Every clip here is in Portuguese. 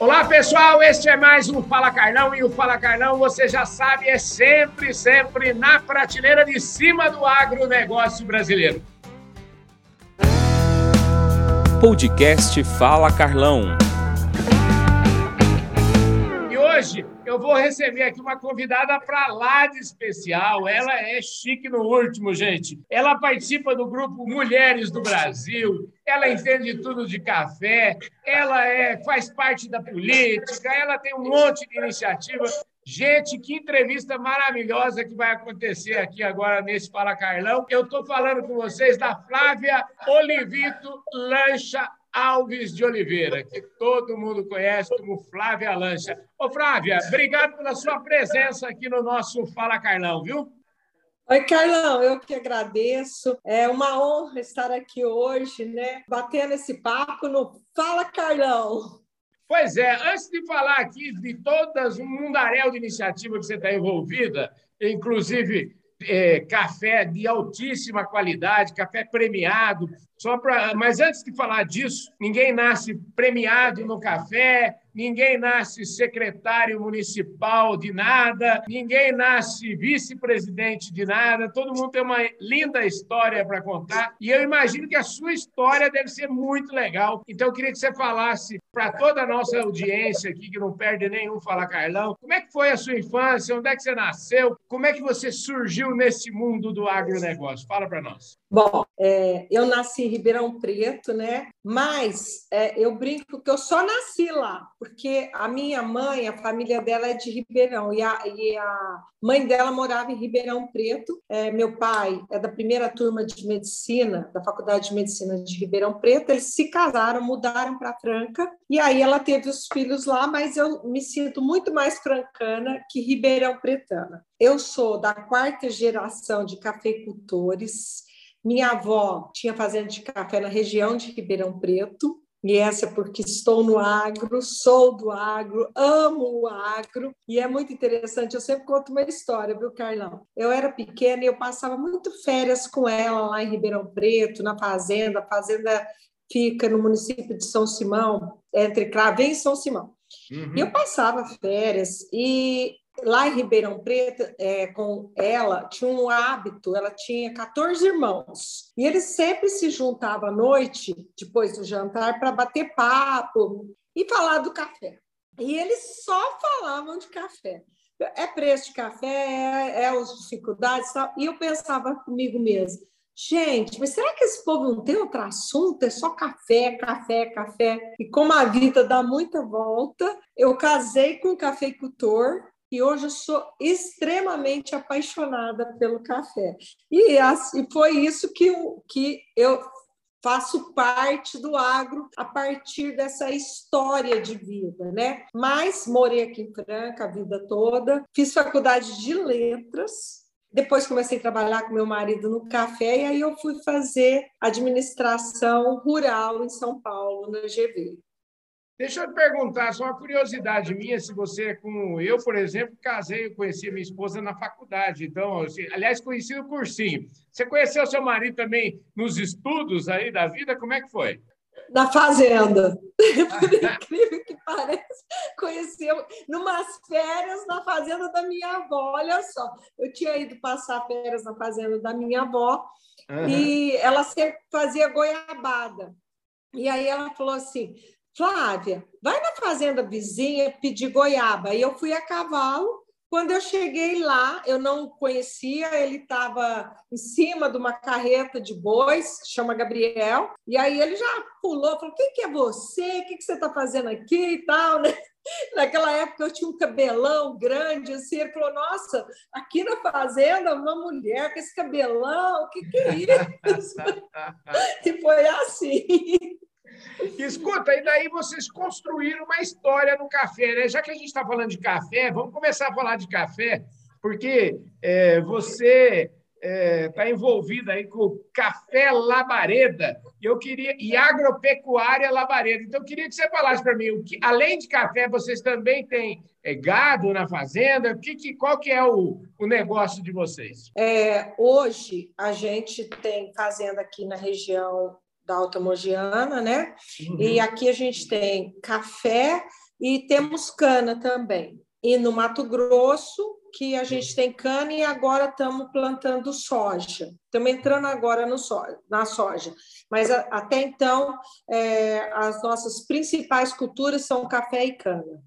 Olá, pessoal, este é mais um Fala Carlão e o Fala Carlão, você já sabe, é sempre, sempre na prateleira de cima do agronegócio brasileiro. Podcast Fala Carlão. E hoje eu vou receber aqui uma convidada para lá de especial. Ela é chique no último, gente. Ela participa do grupo Mulheres do Brasil. Ela entende tudo de café. Ela é, faz parte da política. Ela tem um monte de iniciativa. Gente, que entrevista maravilhosa que vai acontecer aqui agora nesse Fala Carlão. Eu estou falando com vocês da Flávia Olivito Lancha Alves de Oliveira, que todo mundo conhece como Flávia Lancha. Ô, Flávia, obrigado pela sua presença aqui no nosso Fala Carlão, viu? Oi, Carlão, eu que agradeço. É uma honra estar aqui hoje, né? Batendo esse papo no Fala Carlão. Pois é, antes de falar aqui de todas um mundaréu de iniciativa que você está envolvida, inclusive é, café de altíssima qualidade, café premiado. Só para, mas antes de falar disso, ninguém nasce premiado no café, ninguém nasce secretário municipal de nada, ninguém nasce vice-presidente de nada, todo mundo tem uma linda história para contar e eu imagino que a sua história deve ser muito legal. Então eu queria que você falasse para toda a nossa audiência aqui, que não perde nenhum Fala Carlão, como é que foi a sua infância, onde é que você nasceu, como é que você surgiu nesse mundo do agronegócio? Fala para nós. Bom, é, eu nasci em Ribeirão Preto, né? Mas é, eu brinco que eu só nasci lá, porque a minha mãe, a família dela é de Ribeirão e a, e a mãe dela morava em Ribeirão Preto. É, meu pai é da primeira turma de medicina, da Faculdade de Medicina de Ribeirão Preto. Eles se casaram, mudaram para Franca e aí ela teve os filhos lá, mas eu me sinto muito mais francana que Ribeirão Pretana. Eu sou da quarta geração de cafeicultores. Minha avó tinha fazenda de café na região de Ribeirão Preto, e essa é porque estou no agro, sou do agro, amo o agro, e é muito interessante. Eu sempre conto uma história, viu, Carlão? Eu era pequena e eu passava muito férias com ela lá em Ribeirão Preto, na fazenda. A fazenda fica no município de São Simão, entre Cravém e São Simão. Uhum. E eu passava férias e lá em Ribeirão Preto, é, com ela, tinha um hábito, ela tinha 14 irmãos, e eles sempre se juntavam à noite, depois do jantar, para bater papo e falar do café. E eles só falavam de café. É preço de café, é, é as dificuldades tal. E eu pensava comigo mesmo, Gente, mas será que esse povo não tem outro assunto? É só café, café, café. E como a vida dá muita volta, eu casei com um cafeicultor e hoje eu sou extremamente apaixonada pelo café. E, foi isso que eu, que eu faço parte do agro a partir dessa história de vida, né? Mas morei aqui em Franca a vida toda, fiz faculdade de letras, depois comecei a trabalhar com meu marido no café e aí eu fui fazer administração rural em São Paulo, na GV. Deixa eu te perguntar, só uma curiosidade minha, se você, como eu, por exemplo, casei, eu conheci minha esposa na faculdade, então, assim, aliás, conheci no cursinho. Você conheceu seu marido também nos estudos aí da vida? Como é que foi? Na fazenda. Por incrível que pareça, conheci numas férias na fazenda da minha avó. Olha só, eu tinha ido passar férias na fazenda da minha avó uhum. e ela sempre fazia goiabada. E aí ela falou assim: Flávia, vai na fazenda vizinha pedir goiaba. E eu fui a cavalo. Quando eu cheguei lá, eu não conhecia, ele estava em cima de uma carreta de bois, chama Gabriel, e aí ele já pulou, falou: Quem que é você? O que, que você está fazendo aqui e tal, né? Naquela época eu tinha um cabelão grande, assim, ele falou: Nossa, aqui na fazenda, uma mulher com esse cabelão, o que, que é isso? e foi assim. Escuta, e daí vocês construíram uma história no café, né? Já que a gente está falando de café, vamos começar a falar de café, porque é, você está é, tá envolvida aí com café Labareda e eu queria e agropecuária Labareda. Então eu queria que você falasse para mim, o que, além de café, vocês também têm é, gado na fazenda? Que, que, qual que é o, o negócio de vocês? É, hoje a gente tem fazenda aqui na região da Alta Mogiana, né? Uhum. E aqui a gente tem café e temos cana também. E no Mato Grosso, que a gente tem cana e agora estamos plantando soja. Estamos entrando agora no soja, na soja. Mas a, até então, é, as nossas principais culturas são café e cana.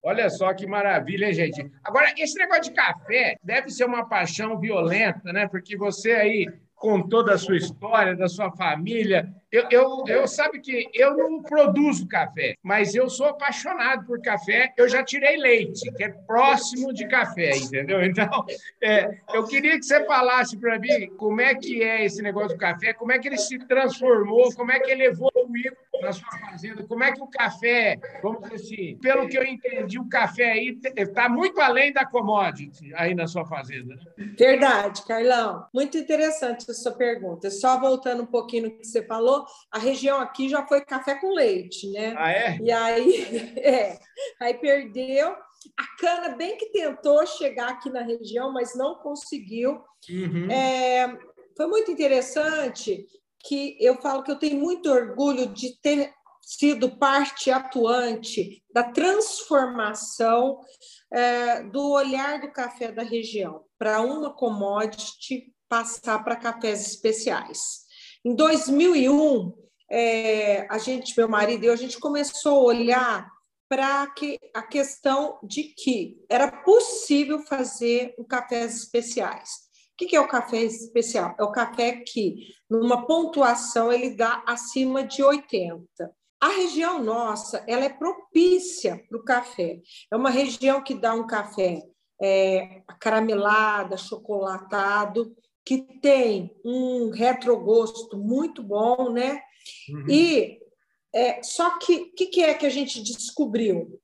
Olha só que maravilha, hein, gente? Agora, esse negócio de café deve ser uma paixão violenta, né? Porque você aí com toda a sua história, da sua família. Eu, eu, eu sabe que eu não produzo café, mas eu sou apaixonado por café. Eu já tirei leite, que é próximo de café, entendeu? Então, é, eu queria que você falasse para mim como é que é esse negócio do café, como é que ele se transformou, como é que ele evoluiu na sua fazenda, como é que o café, vamos dizer assim, pelo que eu entendi, o café aí está muito além da commodity aí na sua fazenda. Né? Verdade, Carlão. Muito interessante a sua pergunta. Só voltando um pouquinho no que você falou, a região aqui já foi café com leite, né? Ah, é? E aí, é, aí perdeu. A cana bem que tentou chegar aqui na região, mas não conseguiu. Uhum. É, foi muito interessante que eu falo que eu tenho muito orgulho de ter sido parte atuante da transformação é, do olhar do café da região para uma commodity passar para cafés especiais. Em 2001, é, a gente, meu marido e eu, a gente começou a olhar para que a questão de que era possível fazer um cafés especiais. O que é o café especial? É o café que, numa pontuação, ele dá acima de 80. A região nossa, ela é propícia para o café. É uma região que dá um café é, caramelado, chocolatado, que tem um retrogosto muito bom, né? Uhum. E é, só que o que, que, é que a gente descobriu?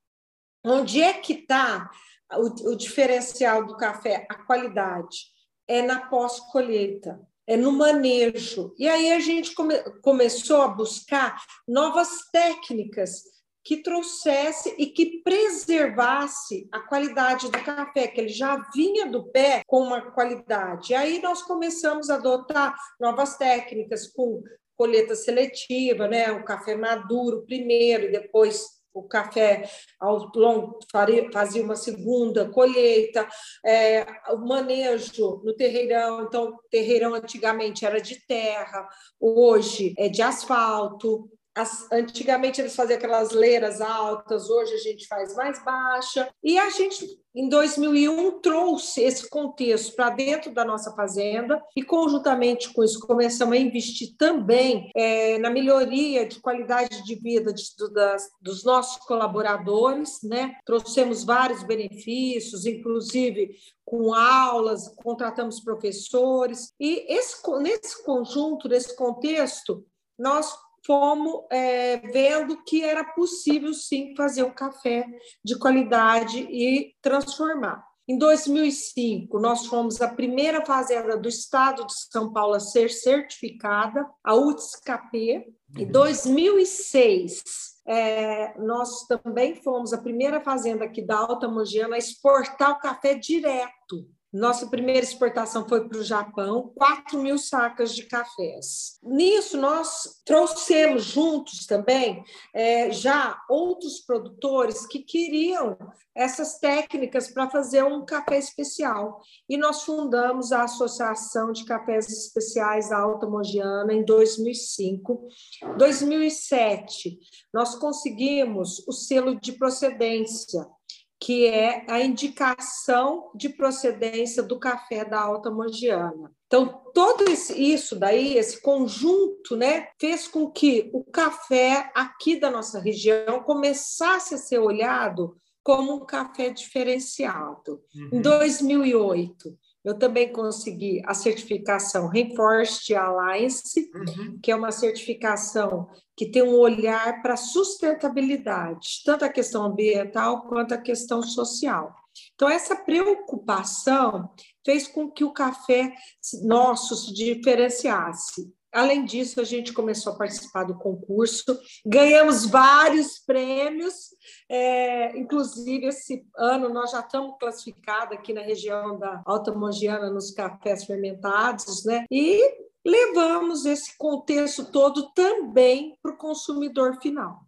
Onde é que está o, o, diferencial do café? A qualidade é na pós-colheita, é no manejo. E aí a gente come, começou a buscar novas técnicas que trouxesse e que preservasse a qualidade do café, que ele já vinha do pé com uma qualidade. E aí nós começamos a adotar novas técnicas com colheita seletiva, né? O café maduro primeiro e depois o café ao longo fazia uma segunda colheita, é, o manejo no terreirão, então terreirão antigamente era de terra, hoje é de asfalto, as, antigamente eles faziam aquelas leiras altas, hoje a gente faz mais baixa. E a gente, em 2001, trouxe esse contexto para dentro da nossa fazenda e, conjuntamente com isso, começamos a investir também é, na melhoria de qualidade de vida de, das, dos nossos colaboradores. Né? Trouxemos vários benefícios, inclusive com aulas, contratamos professores. E esse, nesse conjunto, nesse contexto, nós fomos é, vendo que era possível sim fazer um café de qualidade e transformar. Em 2005, nós fomos a primeira fazenda do estado de São Paulo a ser certificada, a UTSCAP. Em 2006, uhum. é, nós também fomos a primeira fazenda aqui da Alta Mogiana a exportar o café direto nossa primeira exportação foi para o Japão, 4 mil sacas de cafés. Nisso, nós trouxemos juntos também é, já outros produtores que queriam essas técnicas para fazer um café especial. E nós fundamos a Associação de Cafés Especiais da Alta Mogiana em 2005. 2007, nós conseguimos o selo de procedência que é a indicação de procedência do café da Alta Mogiana. Então, todo isso daí, esse conjunto, né, fez com que o café aqui da nossa região começasse a ser olhado como um café diferenciado. Uhum. Em 2008, eu também consegui a certificação Reinforced Alliance, uhum. que é uma certificação que tem um olhar para sustentabilidade, tanto a questão ambiental quanto a questão social. Então, essa preocupação fez com que o café nosso se diferenciasse. Além disso, a gente começou a participar do concurso, ganhamos vários prêmios, é, inclusive esse ano nós já estamos classificados aqui na região da Alta Mogiana nos cafés fermentados, né? E levamos esse contexto todo também para o consumidor final.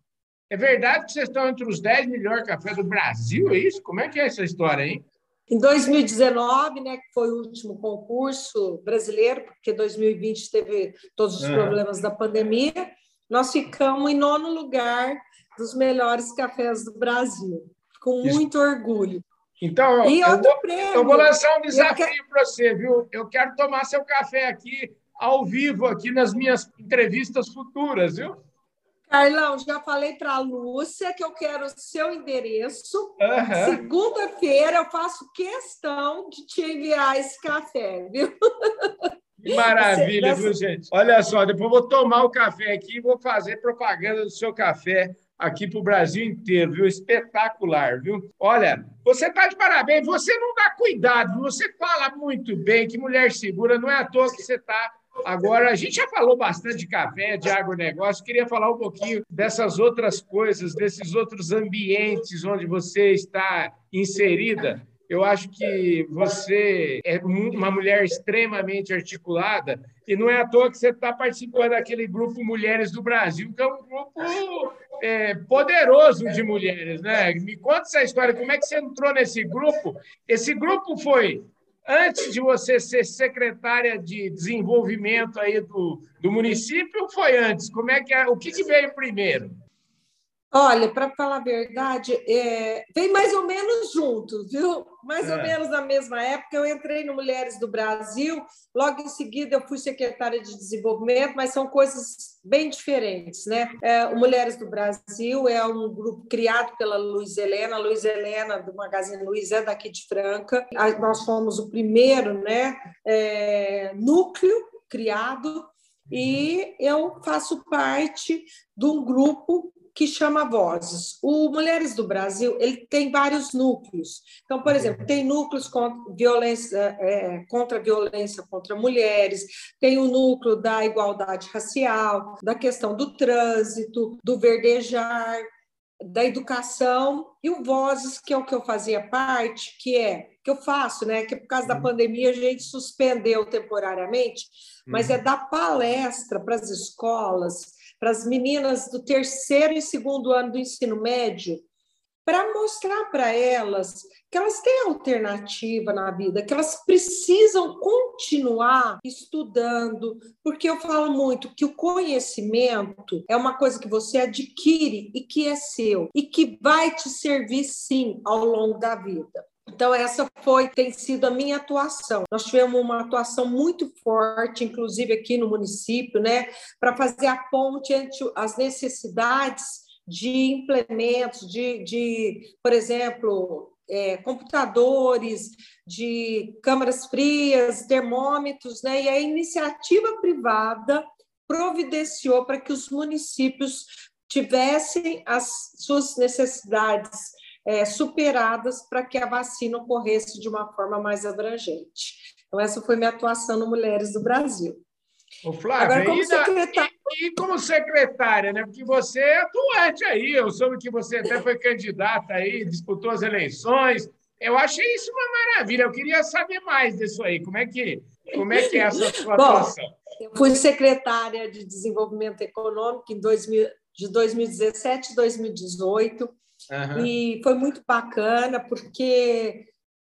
É verdade que vocês estão entre os 10 melhores cafés do Brasil, é isso? Como é que é essa história, hein? Em 2019, né, que foi o último concurso brasileiro, porque 2020 teve todos os problemas da pandemia, nós ficamos em nono lugar dos melhores cafés do Brasil, com muito orgulho. Então, e eu, vou, prêmio, eu vou lançar um desafio quero... para você, viu? Eu quero tomar seu café aqui, ao vivo, aqui nas minhas entrevistas futuras, viu? Carlão, já falei para a Lúcia que eu quero o seu endereço. Uhum. Segunda-feira eu faço questão de te enviar esse café, viu? Que maravilha, viu, gente? Olha só, depois eu vou tomar o café aqui e vou fazer propaganda do seu café aqui para o Brasil inteiro, viu? Espetacular, viu? Olha, você está de parabéns, você não dá cuidado, você fala muito bem, que mulher segura, não é à toa que você está Agora, a gente já falou bastante de café, de agronegócio, queria falar um pouquinho dessas outras coisas, desses outros ambientes onde você está inserida. Eu acho que você é uma mulher extremamente articulada e não é à toa que você está participando daquele grupo Mulheres do Brasil, que é um grupo é, poderoso de mulheres. Né? Me conta essa história, como é que você entrou nesse grupo? Esse grupo foi antes de você ser secretária de desenvolvimento aí do, do município foi antes? Como é que é? O que, que veio primeiro? Olha, para falar a verdade, é, vem mais ou menos junto, viu? Mais é. ou menos na mesma época, eu entrei no Mulheres do Brasil, logo em seguida eu fui secretária de desenvolvimento, mas são coisas bem diferentes, né? É, o Mulheres do Brasil é um grupo criado pela Luiz Helena, a Luiz Helena do Magazine Luiz é daqui de Franca, nós fomos o primeiro, né, é, núcleo criado e eu faço parte de um grupo que chama Vozes. O Mulheres do Brasil ele tem vários núcleos. Então, por exemplo, tem núcleos contra violência, é, contra a violência contra mulheres, tem o núcleo da igualdade racial, da questão do trânsito, do verdejar, da educação e o Vozes, que é o que eu fazia parte, que é que eu faço, né? Que por causa da uhum. pandemia a gente suspendeu temporariamente, mas é uhum. dar palestra para as escolas para as meninas do terceiro e segundo ano do ensino médio, para mostrar para elas que elas têm alternativa na vida, que elas precisam continuar estudando, porque eu falo muito que o conhecimento é uma coisa que você adquire e que é seu e que vai te servir sim ao longo da vida. Então, essa foi, tem sido a minha atuação. Nós tivemos uma atuação muito forte, inclusive aqui no município, né, para fazer a ponte entre as necessidades de implementos, de, de por exemplo, é, computadores, de câmaras frias, termômetros, né, e a iniciativa privada providenciou para que os municípios tivessem as suas necessidades é, superadas para que a vacina ocorresse de uma forma mais abrangente. Então, essa foi minha atuação no Mulheres do Brasil. O Flávio, Agora, como e, secretária... e, e, como secretária, né? Porque você é atuante aí, eu soube que você até foi candidata aí, disputou as eleições. Eu achei isso uma maravilha. Eu queria saber mais disso aí. Como é que, como é, que é essa sua Bom, atuação? Eu fui secretária de Desenvolvimento Econômico em 2000, de 2017 a 2018. Uhum. E foi muito bacana, porque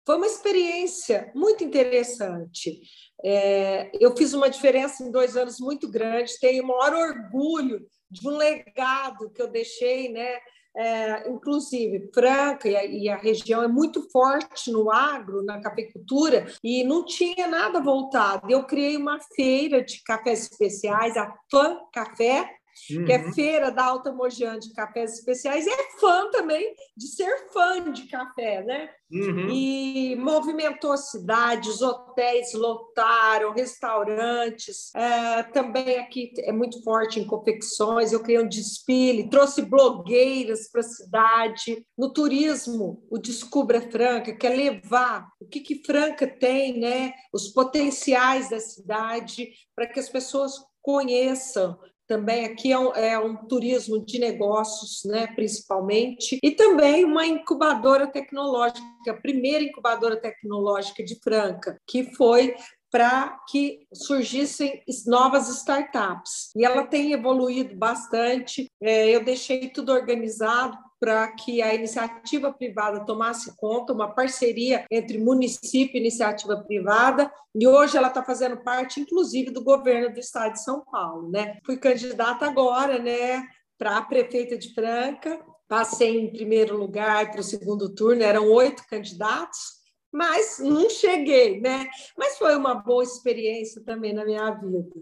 foi uma experiência muito interessante. É, eu fiz uma diferença em dois anos muito grande, tenho o maior orgulho de um legado que eu deixei, né? É, inclusive, Franca e a, e a, região é muito forte no agro, na cafeicultura, e não tinha nada voltado. Eu criei uma feira de cafés especiais, a FAN Café, uhum. que é uhum. feira da Alta Mogiana de cafés especiais, e é fã também de ser fã de café, né? Uhum. E movimentou a cidade, os hotéis lotaram, restaurantes. É, também aqui é muito forte em confecções. Eu criei um desfile, trouxe blogueiras para a cidade. No turismo, o Descubra Franca, que é levar o que, que Franca tem, né? Os potenciais da cidade, para que as pessoas conheçam também aqui é um, é um, turismo de negócios, né, principalmente, e também uma incubadora tecnológica, a primeira incubadora tecnológica de Franca, que foi para que surgissem novas startups. E ela tem evoluído bastante. É, eu deixei tudo organizado para que a iniciativa privada tomasse conta, uma parceria entre município e iniciativa privada, e hoje ela está fazendo parte, inclusive, do governo do estado de São Paulo. Né? Fui candidata agora né, para a prefeita de Franca, passei em primeiro lugar para o segundo turno, eram oito candidatos, mas não cheguei, né? Mas foi uma boa experiência também na minha vida.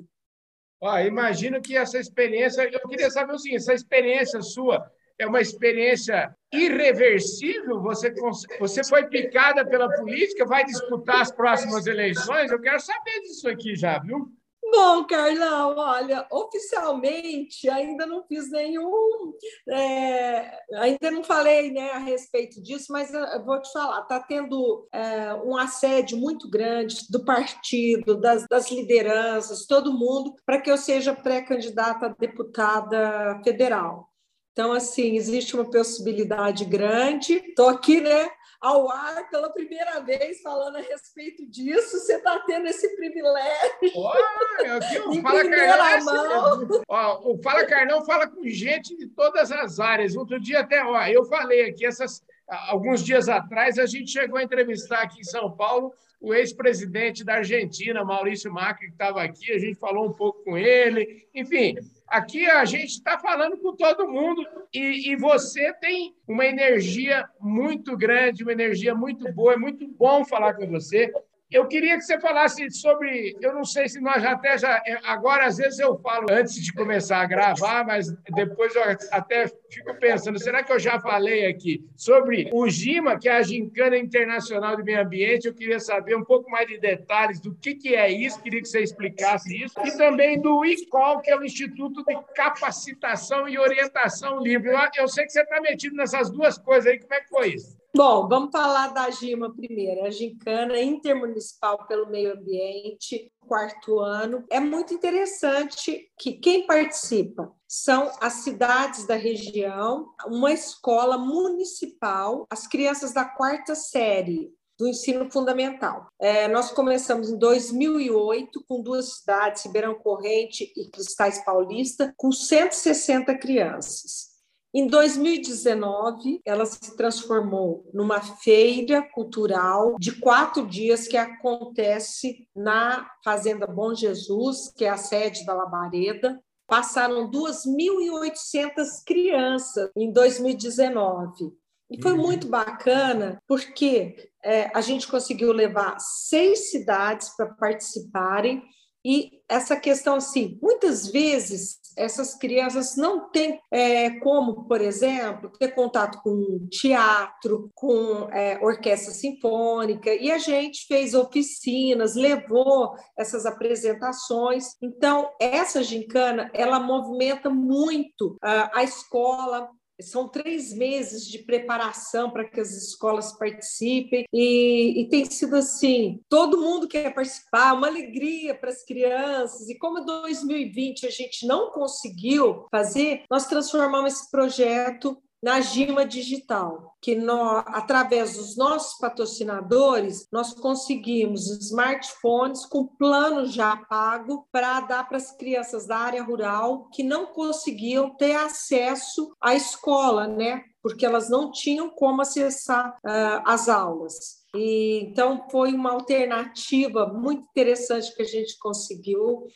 Ó, imagino que essa experiência, eu queria saber o seguinte, essa experiência sua é uma experiência irreversível? Você, você foi picada pela política, vai disputar as próximas eleições? Eu quero saber disso aqui já, viu? Bom, Carlão, olha, oficialmente ainda não fiz nenhum, é, ainda não falei né, a respeito disso, mas vou te falar, está tendo é, um assédio muito grande do partido, das, das lideranças, todo mundo, para que eu seja pré-candidata a deputada federal. Então, assim, existe uma possibilidade grande. Estou aqui, né, ao ar pela primeira vez falando a respeito disso. Você está tendo esse privilégio. Olha, aqui, o Fala Carnão, é ó, o Fala Carnão fala com gente de todas as áreas. Outro dia até, ó, eu falei aqui, essas, alguns dias atrás, a gente chegou a entrevistar aqui em São Paulo o ex-presidente da Argentina, Maurício Macri, que estava aqui, a gente falou um pouco com ele. Enfim, aqui a gente está falando com todo mundo e, e, você tem uma energia muito grande, uma energia muito boa, é muito bom falar com você. Eu queria que você falasse sobre. Eu não sei se nós até já. É, agora, às vezes, eu falo antes de começar a gravar, mas depois eu até fico pensando: será que eu já falei aqui sobre o GIMA, que é a Gincana Internacional de Meio Ambiente? Eu queria saber um pouco mais de detalhes do que, que é isso, queria que você explicasse isso. E também do ICOL, que é o Instituto de Capacitação e Orientação Livre. Eu, eu sei que você está metido nessas duas coisas aí, como é que foi isso? Bom, vamos falar da GIMA primeiro, a Gincana Intermunicipal pelo Meio Ambiente, quarto ano. É muito interessante que quem participa são as cidades da região, uma escola municipal, as crianças da quarta série do ensino fundamental. É, nós começamos em 2008 com duas cidades, Ribeirão Corrente e Cristais Paulista, com 160 crianças. Em 2019, ela se transformou numa feira cultural de quatro dias que acontece na Fazenda Bom Jesus, que é a sede da Labareda. Passaram 2.800 crianças em 2019. E foi uhum. muito bacana, porque é, a gente conseguiu levar seis cidades para participarem e essa questão, assim, muitas vezes essas crianças não têm é, como, por exemplo, ter contato com teatro, com é, orquestra sinfônica, e a gente fez oficinas, levou essas apresentações. Então, essa gincana, ela movimenta muito a, a escola, são três meses de preparação para que as escolas participem e, e, tem sido assim, todo mundo quer participar, uma alegria para as crianças. E como 2020 a gente não conseguiu fazer, nós transformamos esse projeto na Gima Digital, que nós, através dos nossos patrocinadores, nós conseguimos smartphones com plano já pago para dar para as crianças da área rural que não conseguiam ter acesso à escola, né? Porque elas não tinham como acessar uh, as aulas. E, então, foi uma alternativa muito interessante que a gente conseguiu,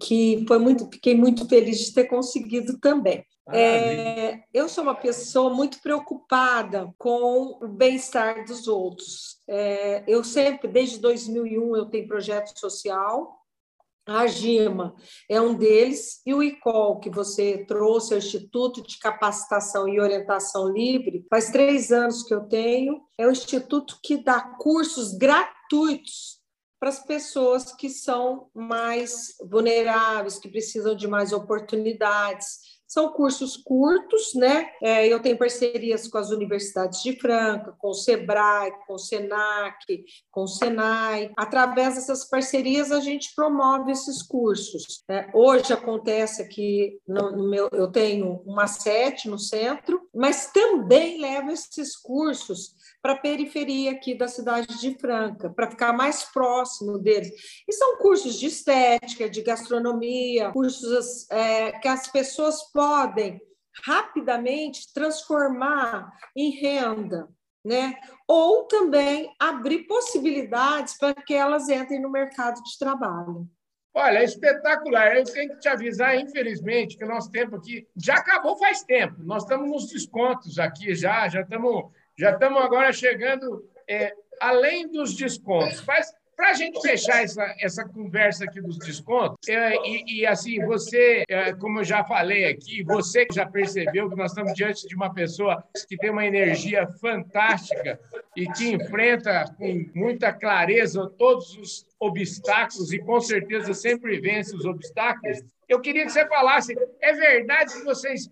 que foi muito, fiquei muito feliz de ter conseguido também. É, eu sou uma pessoa muito preocupada com o bem-estar dos outros. É, eu sempre, desde 2001, eu tenho projeto social. A GIMA é um deles, e o ICOL, que você trouxe, é o Instituto de Capacitação e Orientação Livre, faz três anos que eu tenho, é o instituto que dá cursos gratuitos para as pessoas que são mais vulneráveis, que precisam de mais oportunidades. São cursos curtos, né? É, eu tenho parcerias com as universidades de Franca, com o SEBRAE, com o SENAC, com o SENAI. Através dessas parcerias, a gente promove esses cursos. É, hoje acontece aqui, no, no meu, eu tenho uma sede no centro, mas também leva esses cursos para a periferia aqui da cidade de Franca, para ficar mais próximo deles. E são cursos de estética, de gastronomia, cursos é, que as pessoas podem rapidamente transformar em renda, né? Ou também abrir possibilidades para que elas entrem no mercado de trabalho. Olha, é espetacular. Eu tenho que te avisar, infelizmente, que o nosso tempo aqui já acabou faz tempo. Nós estamos nos descontos aqui já, já estamos, já estamos agora chegando é, além dos descontos. Mas para a gente fechar essa, essa conversa aqui dos descontos, é, e, e, assim, você, é, como eu já falei aqui, você que já percebeu que nós estamos diante de uma pessoa que tem uma energia fantástica e que enfrenta com muita clareza todos os obstáculos e com certeza sempre vence os obstáculos. Eu queria que você falasse, é verdade que vocês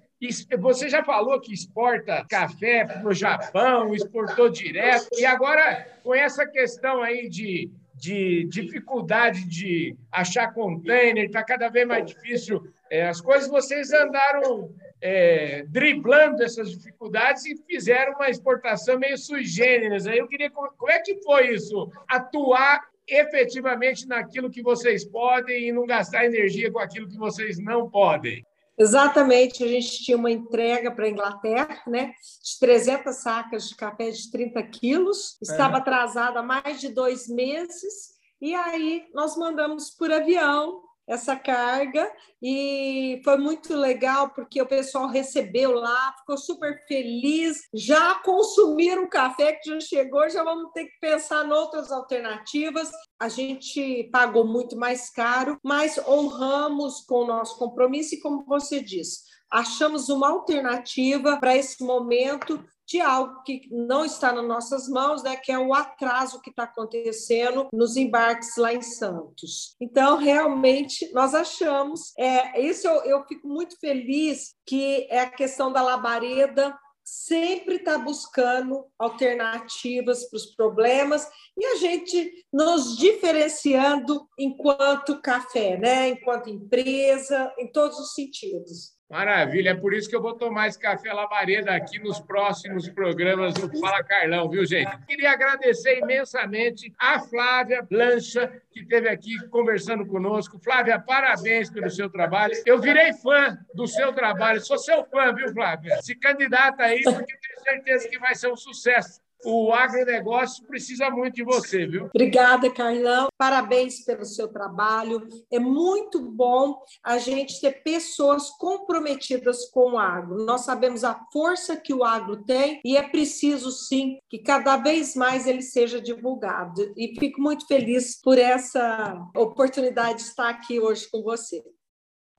você já falou que exporta café para o Japão, exportou direto, e agora com essa questão aí de de dificuldade de achar container, está cada vez mais difícil é, as coisas, vocês andaram é, driblando essas dificuldades e fizeram uma exportação meio sui generis. Aí eu queria, como é que foi isso? Atuar efetivamente naquilo que vocês podem e não gastar energia com aquilo que vocês não podem. Exatamente, a gente tinha uma entrega para a Inglaterra, né, de 300 sacas de café de 30 quilos, estava é. atrasada há mais de dois meses, e aí nós mandamos por avião essa carga. E foi muito legal porque o pessoal recebeu lá, ficou super feliz, já consumiram o café que já chegou, já vamos ter que pensar em outras alternativas. A gente pagou muito mais caro, mas honramos com o nosso compromisso. E como você disse, achamos uma alternativa para esse momento de algo que não está nas nossas mãos, né, que é o atraso que está acontecendo nos embarques lá em Santos. Então, realmente, nós achamos, é, isso eu, eu fico muito feliz que é a questão da labareda sempre está buscando alternativas para os problemas e a gente nos diferenciando enquanto café, né? enquanto empresa, em todos os sentidos. Maravilha, é por isso que eu vou tomar esse café labareda aqui nos próximos programas do Fala Carlão, viu, gente? Queria agradecer imensamente a Flávia Blancha, que esteve aqui conversando conosco. Flávia, parabéns pelo seu trabalho. Eu virei fã do seu trabalho, sou seu fã, viu, Flávia? Se candidata aí, porque tenho certeza que vai ser um sucesso o agronegócio precisa muito de você, viu? Obrigada, Carlão. Parabéns pelo seu trabalho. É muito bom a gente ter pessoas comprometidas com o agro. Nós sabemos a força que o agro tem e é preciso, sim, que cada vez mais ele seja divulgado. E fico muito feliz por essa oportunidade de estar aqui hoje com você.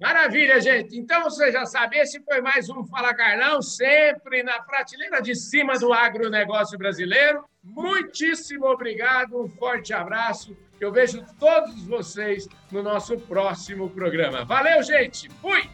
Maravilha, gente. Então você já sabe, esse foi mais um Fala Carlão, sempre na prateleira de cima do agronegócio brasileiro. Muitíssimo obrigado, um forte abraço. Eu vejo todos vocês no nosso próximo programa. Valeu, gente. Fui!